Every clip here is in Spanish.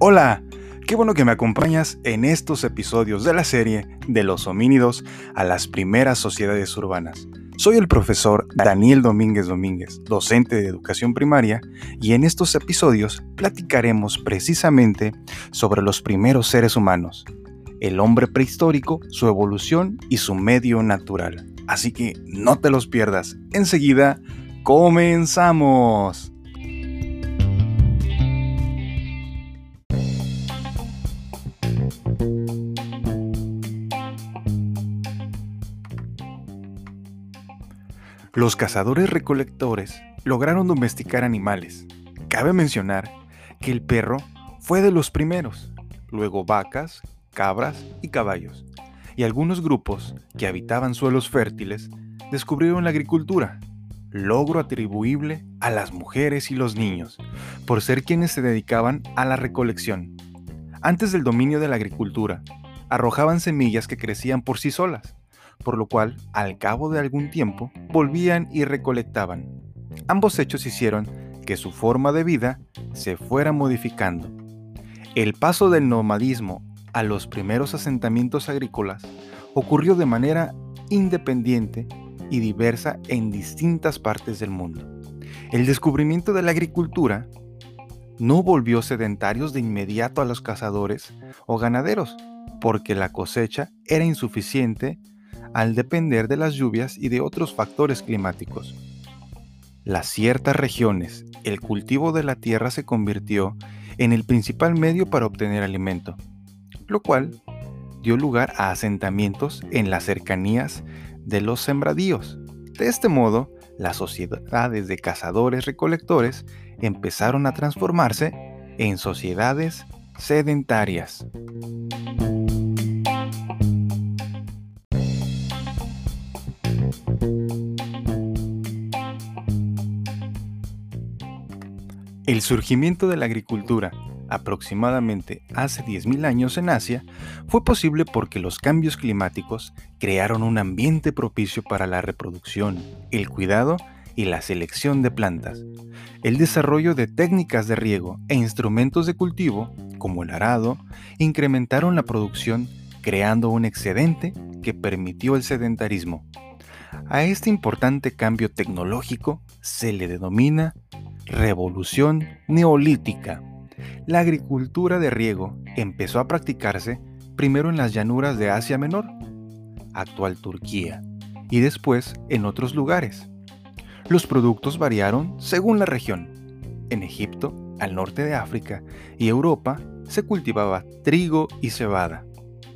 Hola, qué bueno que me acompañas en estos episodios de la serie de los homínidos a las primeras sociedades urbanas. Soy el profesor Daniel Domínguez Domínguez, docente de educación primaria, y en estos episodios platicaremos precisamente sobre los primeros seres humanos, el hombre prehistórico, su evolución y su medio natural. Así que no te los pierdas. Enseguida, comenzamos. Los cazadores recolectores lograron domesticar animales. Cabe mencionar que el perro fue de los primeros, luego vacas, cabras y caballos. Y algunos grupos que habitaban suelos fértiles descubrieron la agricultura, logro atribuible a las mujeres y los niños, por ser quienes se dedicaban a la recolección. Antes del dominio de la agricultura, arrojaban semillas que crecían por sí solas por lo cual, al cabo de algún tiempo, volvían y recolectaban. Ambos hechos hicieron que su forma de vida se fuera modificando. El paso del nomadismo a los primeros asentamientos agrícolas ocurrió de manera independiente y diversa en distintas partes del mundo. El descubrimiento de la agricultura no volvió sedentarios de inmediato a los cazadores o ganaderos, porque la cosecha era insuficiente al depender de las lluvias y de otros factores climáticos. Las ciertas regiones, el cultivo de la tierra se convirtió en el principal medio para obtener alimento, lo cual dio lugar a asentamientos en las cercanías de los sembradíos. De este modo, las sociedades de cazadores-recolectores empezaron a transformarse en sociedades sedentarias. El surgimiento de la agricultura, aproximadamente hace 10.000 años en Asia, fue posible porque los cambios climáticos crearon un ambiente propicio para la reproducción, el cuidado y la selección de plantas. El desarrollo de técnicas de riego e instrumentos de cultivo, como el arado, incrementaron la producción creando un excedente que permitió el sedentarismo. A este importante cambio tecnológico se le denomina Revolución Neolítica. La agricultura de riego empezó a practicarse primero en las llanuras de Asia Menor, actual Turquía, y después en otros lugares. Los productos variaron según la región. En Egipto, al norte de África y Europa se cultivaba trigo y cebada.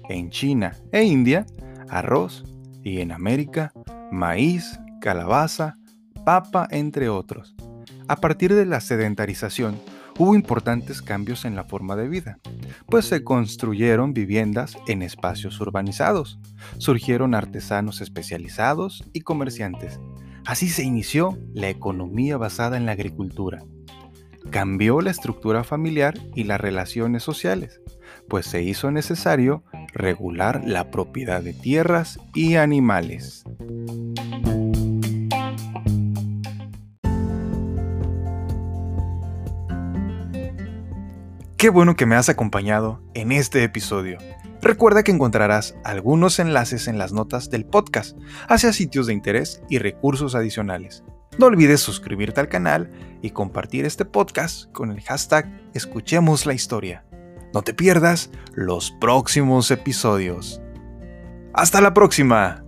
En China e India, arroz y en América, maíz, calabaza, papa, entre otros. A partir de la sedentarización, hubo importantes cambios en la forma de vida, pues se construyeron viviendas en espacios urbanizados, surgieron artesanos especializados y comerciantes. Así se inició la economía basada en la agricultura. Cambió la estructura familiar y las relaciones sociales, pues se hizo necesario regular la propiedad de tierras y animales. Qué bueno que me has acompañado en este episodio. Recuerda que encontrarás algunos enlaces en las notas del podcast hacia sitios de interés y recursos adicionales. No olvides suscribirte al canal y compartir este podcast con el hashtag Escuchemos la historia. No te pierdas los próximos episodios. Hasta la próxima.